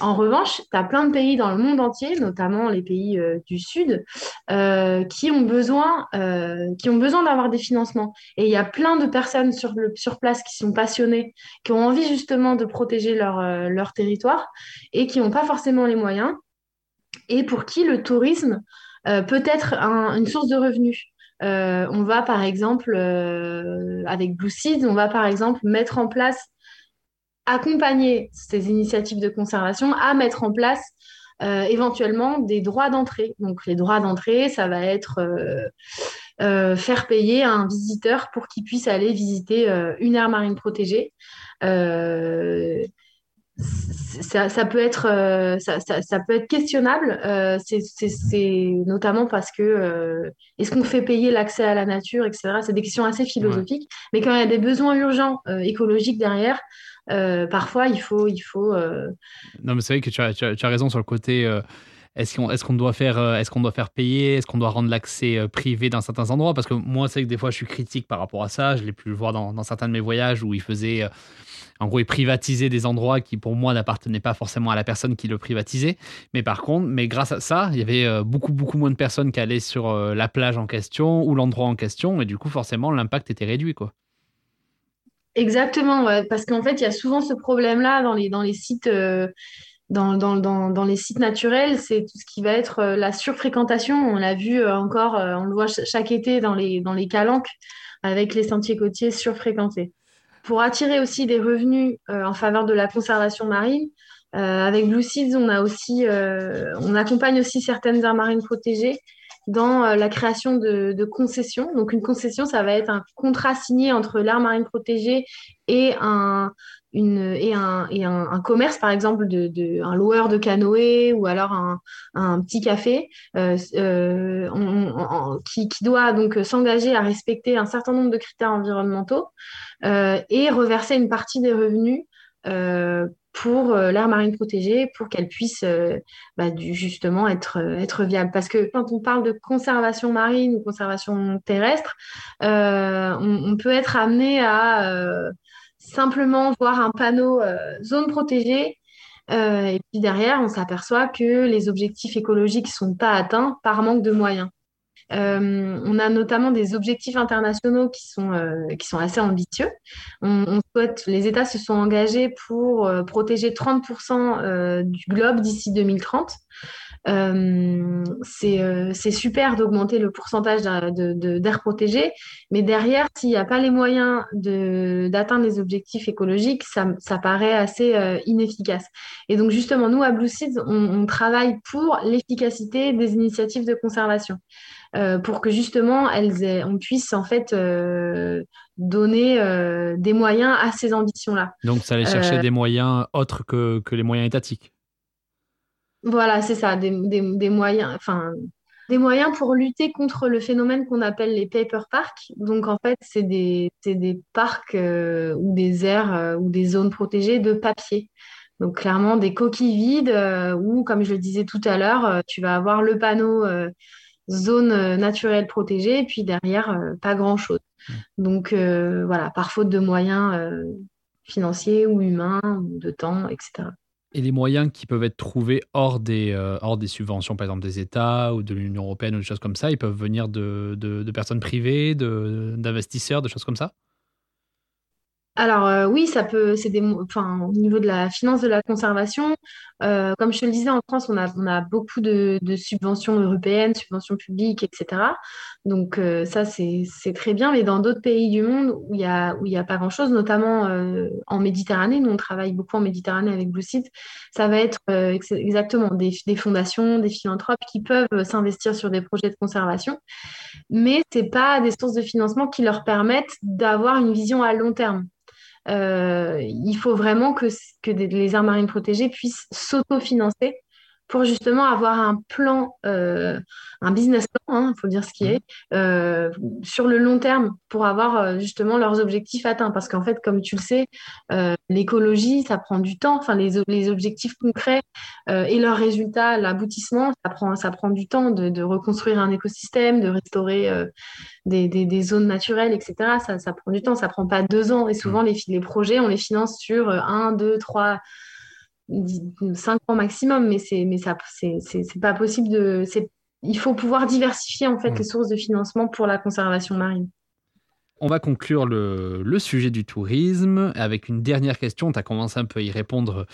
Speaker 3: En revanche, tu as plein de pays dans le monde entier, notamment les pays euh, du Sud, euh, qui ont besoin, euh, qui ont besoin d'avoir des financements. Et il y a plein de personnes sur, le, sur place qui sont passionnées, qui ont envie justement de protéger leur, leur territoire et qui n'ont pas forcément les moyens, et pour qui le tourisme peut être une source de revenus. on va par exemple, avec Blue Seed, on va par exemple mettre en place accompagner ces initiatives de conservation à mettre en place euh, éventuellement des droits d'entrée. Donc les droits d'entrée, ça va être euh, euh, faire payer un visiteur pour qu'il puisse aller visiter une aire marine protégée. Ça, peut être, ça, peut être questionnable, c'est notamment parce que est-ce qu'on fait payer l'accès à la nature, etc. C'est des questions assez philosophiques, mais quand il y a des besoins urgents écologiques derrière, parfois, il faut. Euh,
Speaker 2: Non, mais c'est vrai que tu as, raison sur le côté. Euh, est-ce qu'on est qu'on doit, faire, est qu'on doit faire payer? Est-ce qu'on doit rendre l'accès privé dans certains endroits? Parce que moi, c'est que des fois, je suis critique par rapport à ça. Je l'ai pu le voir dans, dans, certains de mes voyages où ils faisaient. En gros, ils privatisaient des endroits qui, pour moi, n'appartenaient pas forcément à la personne qui le privatisait. Mais par contre, mais grâce à ça, il y avait beaucoup, beaucoup moins de personnes qui allaient sur la plage en question ou l'endroit en question. Et du coup, forcément, l'impact était réduit. quoi.
Speaker 3: Exactement, parce qu'en fait, il y a souvent ce problème-là dans les, dans les sites. Euh, dans, les sites naturels, c'est tout ce qui va être euh, la surfréquentation. On l'a vu euh, encore, on le voit chaque été dans les, dans les calanques avec les sentiers côtiers surfréquentés. Pour attirer aussi des revenus en faveur de la conservation marine, avec Blue Seeds, on, a aussi, on accompagne aussi certaines aires marines protégées dans euh, la création de, concessions. Donc, une concession, ça va être un contrat signé entre l'aire marine protégée et un, une, et un, et un, commerce, par exemple, de, un loueur de canoë ou alors un, petit café euh, euh qui, doit donc s'engager à respecter un certain nombre de critères environnementaux et reverser une partie des revenus pour euh, l'aire marine protégée, pour qu'elle puisse euh, bah, justement être, euh, être viable. Parce que quand on parle de conservation marine ou conservation terrestre, on, peut être amené à simplement voir un panneau zone protégée. et puis derrière, on s'aperçoit que les objectifs écologiques ne sont pas atteints par manque de moyens. Euh, on a notamment des objectifs internationaux qui sont, euh, assez ambitieux. Les États se sont engagés pour euh, protéger 30% du globe d'ici 2030. c'est super d'augmenter le pourcentage d'air protégé, mais derrière, s'il n'y a pas les moyens d'atteindre les objectifs écologiques, ça, ça paraît assez inefficace. Et donc justement, nous, à Blue Seeds, on travaille pour l'efficacité des initiatives de conservation. Euh, pour que justement elles on puisse en fait euh, donner euh, des moyens à ces ambitions-là.
Speaker 2: Donc ça allait chercher des moyens autres que, que les moyens étatiques.
Speaker 3: Voilà, c'est ça, des, des, moyens, enfin des moyens pour lutter contre le phénomène qu'on appelle les paper parks. Donc en fait, c'est des, des, parcs ou des aires ou des zones protégées de papier. Donc clairement des coquilles vides où, comme je le disais tout à l'heure, tu vas avoir le panneau zone euh, naturelle protégée, et puis derrière, euh, pas grand-chose. Mmh. Donc euh, voilà, par faute de moyens financiers ou humains, ou de temps, etc.
Speaker 2: Et les moyens qui peuvent être trouvés hors des, hors des subventions, par exemple des États ou de l'Union européenne ou des choses comme ça, ils peuvent venir de, de, de personnes privées, d'investisseurs, de, choses comme ça?
Speaker 3: Alors euh, oui, ça peut, c'est des, enfin, au niveau de la finance de la conservation, euh, comme je te le disais, en France, on a, beaucoup de, subventions européennes, subventions publiques, etc. Donc euh, ça, c'est, très bien. Mais dans d'autres pays du monde où il n'y a, a pas grand-chose, notamment en Méditerranée, nous on travaille beaucoup en Méditerranée avec Blue ça va être exactement des, des, fondations, des philanthropes qui peuvent s'investir sur des projets de conservation, mais c'est pas des sources de financement qui leur permettent d'avoir une vision à long terme. Euh, il faut vraiment que, que les aires marines protégées puissent s'autofinancer pour justement avoir un plan, euh, un business plan, il faut dire ce qui est, euh, sur le long terme pour avoir euh, justement leurs objectifs atteints. Parce qu'en fait, comme tu le sais, l'écologie, ça prend du temps. Enfin, les, les objectifs concrets et leurs résultats, l'aboutissement, ça prend, ça prend du temps de, de reconstruire un écosystème, de restaurer des, des, des, zones naturelles, etc. Ça, ça prend du temps, ça prend pas deux ans. Et souvent, les, les projets, on les finance sur un, deux, trois 5 ans maximum, mais c'est mais ça c'est pas possible de il faut pouvoir diversifier en fait mm. les sources de financement pour la conservation marine.
Speaker 2: On va conclure le, le, sujet du tourisme avec une dernière question. Tu as commencé un peu à y répondre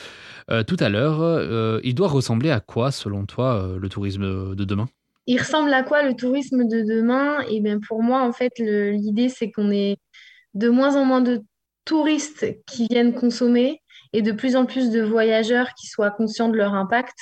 Speaker 2: euh, tout à l'heure. Euh, il doit ressembler à quoi, selon toi, euh, le tourisme de demain?
Speaker 3: Il ressemble à quoi le tourisme de demain? Et eh bien pour moi, en fait, l'idée, c'est qu'on ait de moins en moins de touristes qui viennent consommer et de plus en plus de voyageurs qui soient conscients de leur impact.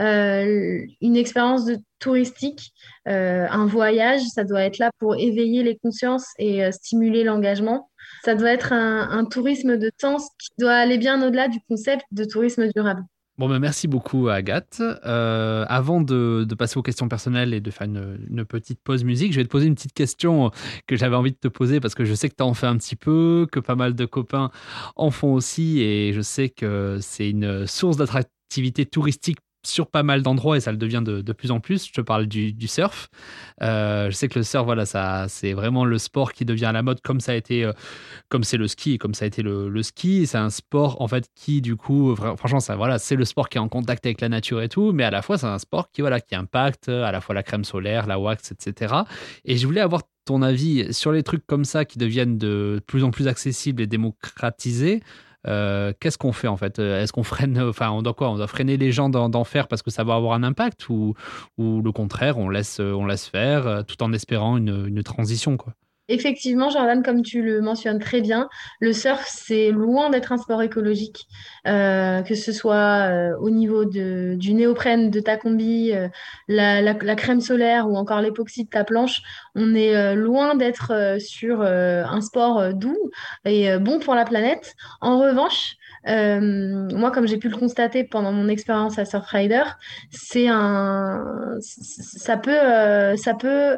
Speaker 3: Euh, une expérience de touristique, euh, un voyage, ça doit être là pour éveiller les consciences et euh, stimuler l'engagement. Ça doit être un, un tourisme de sens qui doit aller bien au-delà du concept de tourisme durable.
Speaker 2: Bon, ben merci beaucoup, Agathe. Euh, avant de, passer aux questions personnelles et de faire une, petite pause musique, je vais te poser une petite question que j'avais envie de te poser parce que je sais que tu en fais un petit peu, que pas mal de copains en font aussi et je sais que c'est une source d'attractivité touristique sur pas mal d'endroits et ça le devient de, plus en plus. Je te parle du, surf. Euh, je sais que le surf, voilà, ça, c'est vraiment le sport qui devient à la mode, comme ça a été, euh, comme c'est le ski comme ça a été le, ski. C'est un sport en fait qui, du coup, franchement, ça, voilà, c'est le sport qui est en contact avec la nature et tout, mais à la fois c'est un sport qui, voilà, qui impacte à la fois la crème solaire, la wax, etc. Et je voulais avoir ton avis sur les trucs comme ça qui deviennent de plus en plus accessibles et démocratisés. Euh, qu'est-ce qu'on fait en fait? Est-ce qu'on freine, enfin, on doit quoi? On doit freiner les gens d'en faire parce que ça va avoir un impact ou, le contraire, on laisse, faire euh, tout en espérant une, une transition quoi?
Speaker 3: Effectivement, Jordan, comme tu le mentionnes très bien, le surf, c'est loin d'être un sport écologique, euh, que ce soit euh, au niveau du néoprène de ta combi, euh, la, crème solaire ou encore l'époxy de ta planche. On est loin d'être sur un sport doux et bon pour la planète. En revanche, moi, comme j'ai pu le constater pendant mon expérience à Surfrider, c'est un, ça ça peut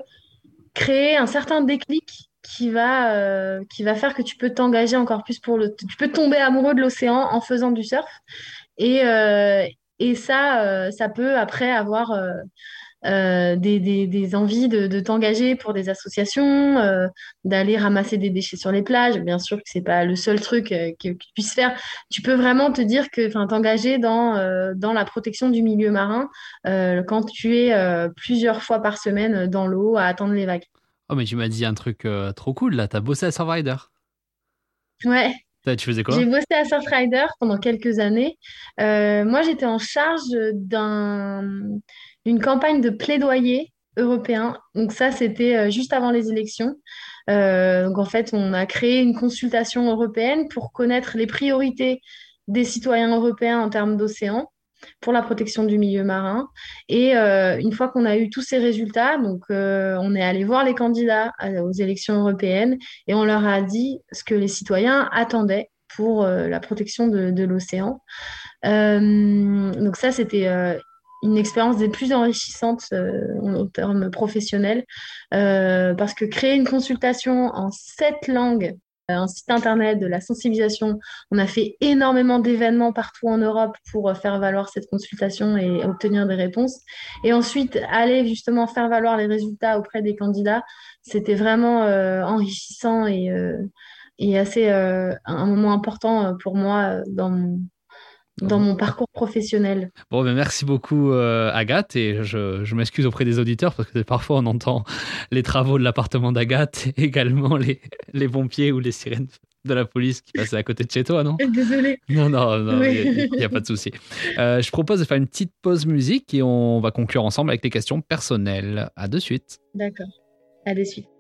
Speaker 3: créer un certain déclic qui va, euh, qui va faire que tu peux t'engager encore plus pour le... Tu peux tomber amoureux de l'océan en faisant du surf. Et, euh, et ça, euh, ça peut après avoir des, des, des, envies de, de t'engager pour des associations, d'aller ramasser des déchets sur les plages. Bien sûr que c'est pas le seul truc que, tu puisses faire. Tu peux vraiment te dire que, enfin, t'engager dans, dans la protection du milieu marin quand tu es plusieurs fois par semaine dans l'eau à attendre les vagues.
Speaker 2: Oh, mais tu m'as dit un truc euh, trop cool là. T'as bossé à Surfrider.
Speaker 3: Ouais.
Speaker 2: Tu faisais quoi?
Speaker 3: J'ai bossé à Surfrider pendant quelques années. Euh, moi, j'étais en charge d'un, d'une campagne de plaidoyer européen. Donc ça, c'était euh, juste avant les élections. donc en fait, on a créé une consultation européenne pour connaître les priorités des citoyens européens en termes d'océan pour la protection du milieu marin. Et euh, une fois qu'on a eu tous ces résultats, donc euh, on est allé voir les candidats aux élections européennes et on leur a dit ce que les citoyens attendaient pour euh, la protection de, l'océan. donc ça, c'était une expérience des plus enrichissantes en termes professionnels, parce que créer une consultation en sept langues un site internet, de la sensibilisation. On a fait énormément d'événements partout en Europe pour euh, faire valoir cette consultation et obtenir des réponses. Et ensuite, aller justement faire valoir les résultats auprès des candidats, c'était vraiment euh, enrichissant et, euh, et assez un moment important pour moi dans mon, dans mon parcours professionnel.
Speaker 2: Bon, ben merci beaucoup euh, Agathe et je, je m'excuse auprès des auditeurs parce que parfois on entend les travaux de l'appartement d'Agathe et également les, les pompiers ou les sirènes de la police qui passaient à côté de chez toi, non?
Speaker 3: Désolée.
Speaker 2: Non, non, non, il n'y a, pas de souci. Euh, je propose de faire une petite pause musique et on va conclure ensemble avec les questions personnelles. À de suite.
Speaker 3: D'accord. À de suite.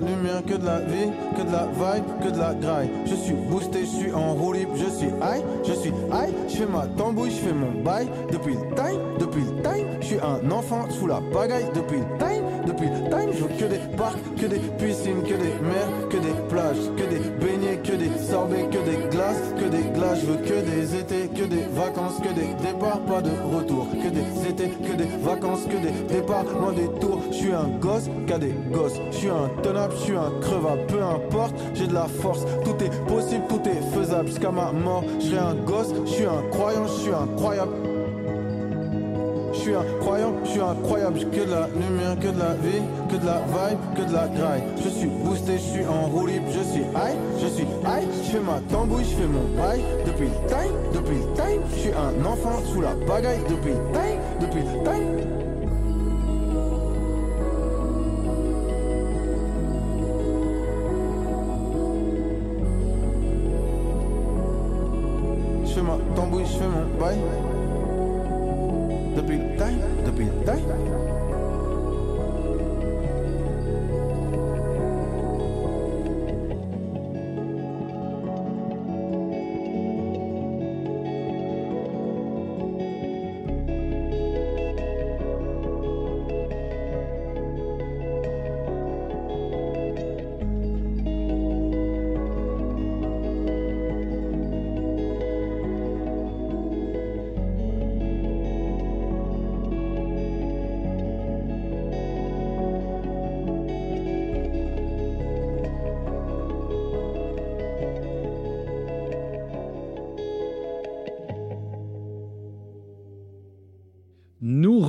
Speaker 9: Lumière, que de la vie, que de la vibe, que de la graille. Je suis boosté, je suis en roue je suis high, je suis high, je fais ma tambouille, je fais mon bail. Depuis le time, depuis le time, je suis un enfant sous la pagaille. Depuis le time, depuis time, je veux que des parcs, que des piscines, que des mers, que des plages, que des beignets, que des sorbets, que des glaces, que des glaces. Je veux que des étés, que des vacances, que des départs, pas de retour. Que des étés, que des vacances, que des départs, loin des tours. Je suis un gosse, qu'a des gosses. Je suis un tenable, je suis un crevable, peu importe, j'ai de la force. Tout est possible, tout est faisable jusqu'à ma mort. Je serai un gosse, je suis un croyant, je suis incroyable. Je suis un croyant, je suis incroyable, que de la lumière, que de la vie, que de la vibe, que de la graille. Je suis boosté, je suis en roue je suis high, je suis high, je fais ma tambouille, je fais mon bail. Depuis le time, depuis le time, je suis un enfant sous la bagaille. Depuis le time, depuis le time. Time, depuis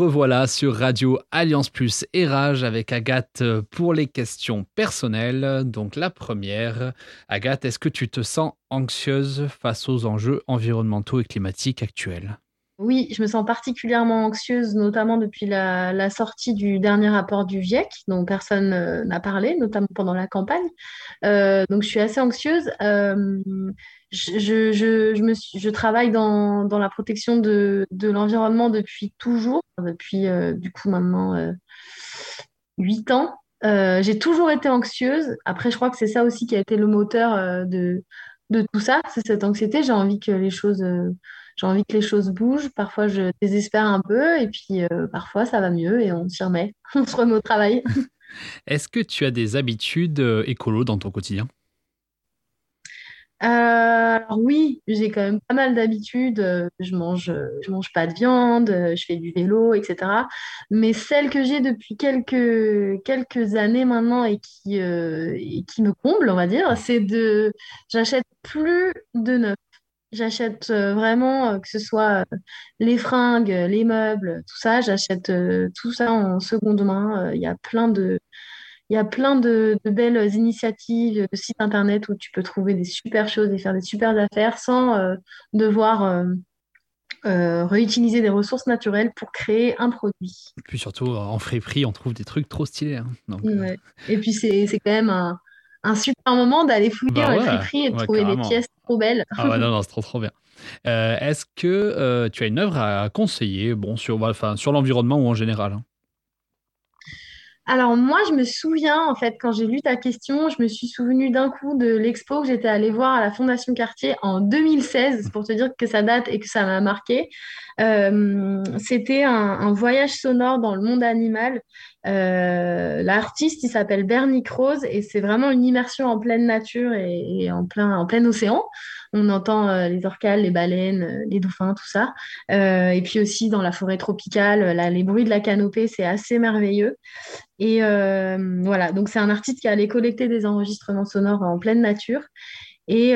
Speaker 2: revoilà sur Radio Alliance Plus et Rage avec Agathe pour les questions personnelles. Donc la première, Agathe, est-ce que tu te sens anxieuse face aux enjeux environnementaux et climatiques actuels?
Speaker 3: Oui, je me sens particulièrement anxieuse, notamment depuis la, sortie du dernier rapport du GIEC, dont personne euh, n'a parlé, notamment pendant la campagne. Euh, donc je suis assez anxieuse. Euh, je, travaille dans, la protection de, l'environnement depuis toujours, depuis du coup maintenant 8 ans. J'ai toujours été anxieuse. Après, je crois que c'est ça aussi qui a été le moteur de, tout ça, c'est cette anxiété. J'ai envie que les choses, j'ai envie que les choses bougent. Parfois, je désespère un peu et puis euh, parfois, ça va mieux et on s'y remet. On se remet au travail.
Speaker 2: Est-ce que tu as des habitudes euh, écolo dans ton quotidien?
Speaker 3: Euh, alors oui, j'ai quand même pas mal d'habitudes. Je mange, je mange pas de viande, je fais du vélo, etc. Mais celle que j'ai depuis quelques, quelques années maintenant et qui, euh, et qui me comble, on va dire, c'est de, j'achète plus de neuf. J'achète euh, vraiment, euh, que ce soit euh, les fringues, les meubles, tout ça, j'achète tout ça en seconde main. Il y a plein de, il y a plein de, de belles initiatives, de sites internet où tu peux trouver des super choses et faire des super affaires sans euh, devoir euh, euh, réutiliser des ressources naturelles pour créer un produit.
Speaker 2: Et puis surtout, en friperie, on trouve des trucs trop stylés. hein. Donc,
Speaker 3: Ouais. Et puis c'est quand même un, un super moment d'aller fouiller
Speaker 2: Bah
Speaker 3: dans les
Speaker 2: ouais,
Speaker 3: friperies et de
Speaker 2: ouais,
Speaker 3: trouver
Speaker 2: carrément.
Speaker 3: des pièces trop belles.
Speaker 2: Ah ouais, non, non, c'est trop trop bien. Euh, Est-ce que euh, tu as une œuvre à conseiller bon, sur, enfin, sur l'environnement ou en général hein?
Speaker 3: Alors moi, je me souviens, en fait, quand j'ai lu ta question, je me suis souvenu d'un coup de l'expo que j'étais allée voir à la Fondation Cartier en 2016, pour te dire que ça date et que ça m'a marqué. Euh, c'était un, voyage sonore dans le monde animal. Euh, l'artiste, il s'appelle Bernie Krause et c'est vraiment une immersion en pleine nature et, et en plein, en plein océan. On entend euh, les orcales, les baleines, euh, les dauphins, tout ça. Euh, et puis aussi dans la forêt tropicale, les bruits de la canopée, c'est assez merveilleux. Et voilà, donc c'est un artiste qui allait collecter des enregistrements sonores en pleine nature. Et,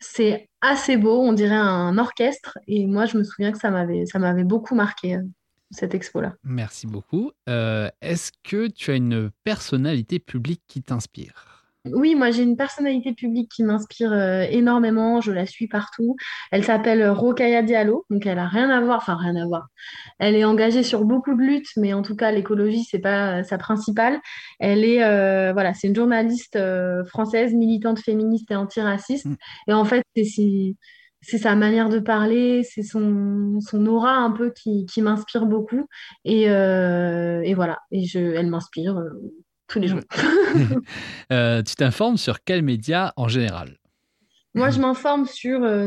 Speaker 3: c'est assez, beau, on dirait un orchestre. Et moi, je me souviens que ça m'avait, beaucoup marqué, cette expo-là.
Speaker 2: Merci beaucoup. Est-ce que tu as une personnalité publique qui t'inspire?
Speaker 3: Oui, moi j'ai une personnalité publique qui m'inspire euh, énormément, je la suis partout. Elle s'appelle Rokhaya Diallo, donc elle a rien à voir, enfin rien à voir. Elle est engagée sur beaucoup de luttes, mais en tout cas l'écologie c'est pas euh, sa principale. Elle est euh, voilà, c'est une journaliste euh, française, militante féministe et antiraciste.
Speaker 2: Mm.
Speaker 3: Et en fait c'est sa manière de parler, c'est son, son aura un peu qui, qui m'inspire beaucoup. Et, euh, et voilà, et je, elle m'inspire euh, tous les jours.
Speaker 2: Euh, tu t'informes sur quels médias en général?
Speaker 3: Moi, je m'informe sur euh,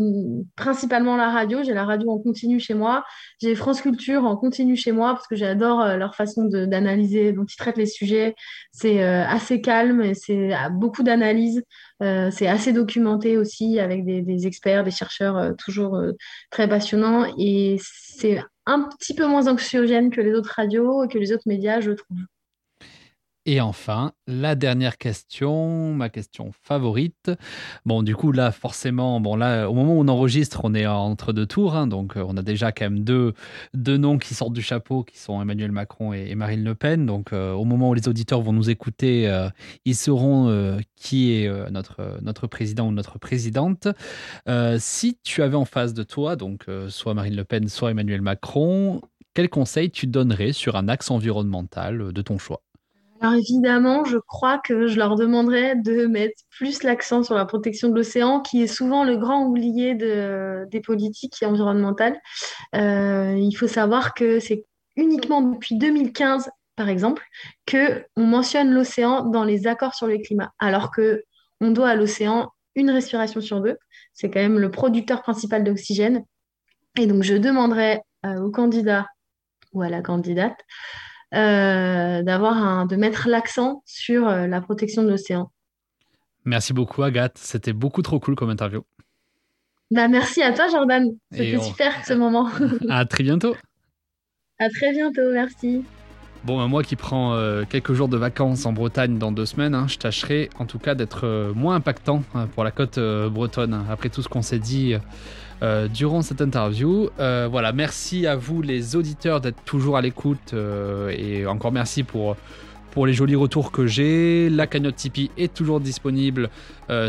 Speaker 3: principalement la radio. J'ai la radio en continu chez moi. J'ai France Culture en continu chez moi parce que j'adore euh, leur façon d'analyser, dont ils traitent les sujets. C'est euh, assez calme et c'est beaucoup d'analyse. Euh, c'est assez documenté aussi avec des, des experts, des chercheurs euh, toujours euh, très passionnants. Et c'est un petit peu moins anxiogène que les autres radios et que les autres médias, je trouve.
Speaker 2: Et enfin, la dernière question, ma question favorite. Bon, du coup, là, forcément, bon, là, au moment où on enregistre, on est entre deux tours. hein, donc, euh, on a déjà quand même deux, noms qui sortent du chapeau, qui sont Emmanuel Macron et, Marine Le Pen. Donc, euh, au moment où les auditeurs vont nous écouter, euh, ils sauront qui est notre, notre président ou notre présidente. Si tu avais en face de toi, donc, soit Marine Le Pen, soit Emmanuel Macron, quel conseil tu donnerais sur un axe environnemental de ton choix?
Speaker 3: Alors évidemment, je crois que je leur demanderais de mettre plus l'accent sur la protection de l'océan, qui est souvent le grand oublié de- des politiques environnementales. Euh, il faut savoir que c'est uniquement depuis 2015, par exemple, que on mentionne l'océan dans les accords sur le climat, alors que on doit à l'océan une respiration sur deux. C'est quand même le producteur principal d'oxygène. Et donc, je demanderais euh, au candidat ou à la candidate d'avoir un, de mettre l'accent sur euh, la protection de l'océan.
Speaker 2: Merci beaucoup, Agathe. C'était beaucoup trop cool comme interview.
Speaker 3: Bah, merci à toi, Jordan. C'était
Speaker 2: on-
Speaker 3: super ce moment.
Speaker 2: À très bientôt.
Speaker 3: À très bientôt, merci.
Speaker 2: Bon, bah, moi qui prends euh, quelques jours de vacances en Bretagne dans deux semaines, hein, je tâcherai en tout cas d'être euh, moins impactant hein, pour la côte euh, bretonne, hein, après tout ce qu'on s'est dit durant cette interview. Voilà, merci à vous les auditeurs d'être toujours à l'écoute et encore merci pour, les jolis retours que j'ai. La cagnotte Tipeee est toujours disponible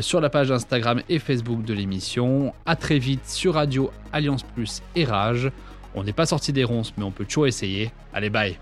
Speaker 2: sur la page Instagram et Facebook de l'émission. À très vite sur Radio Alliance Plus et Rage. On n'est pas sorti des ronces, mais on peut toujours essayer. Allez, bye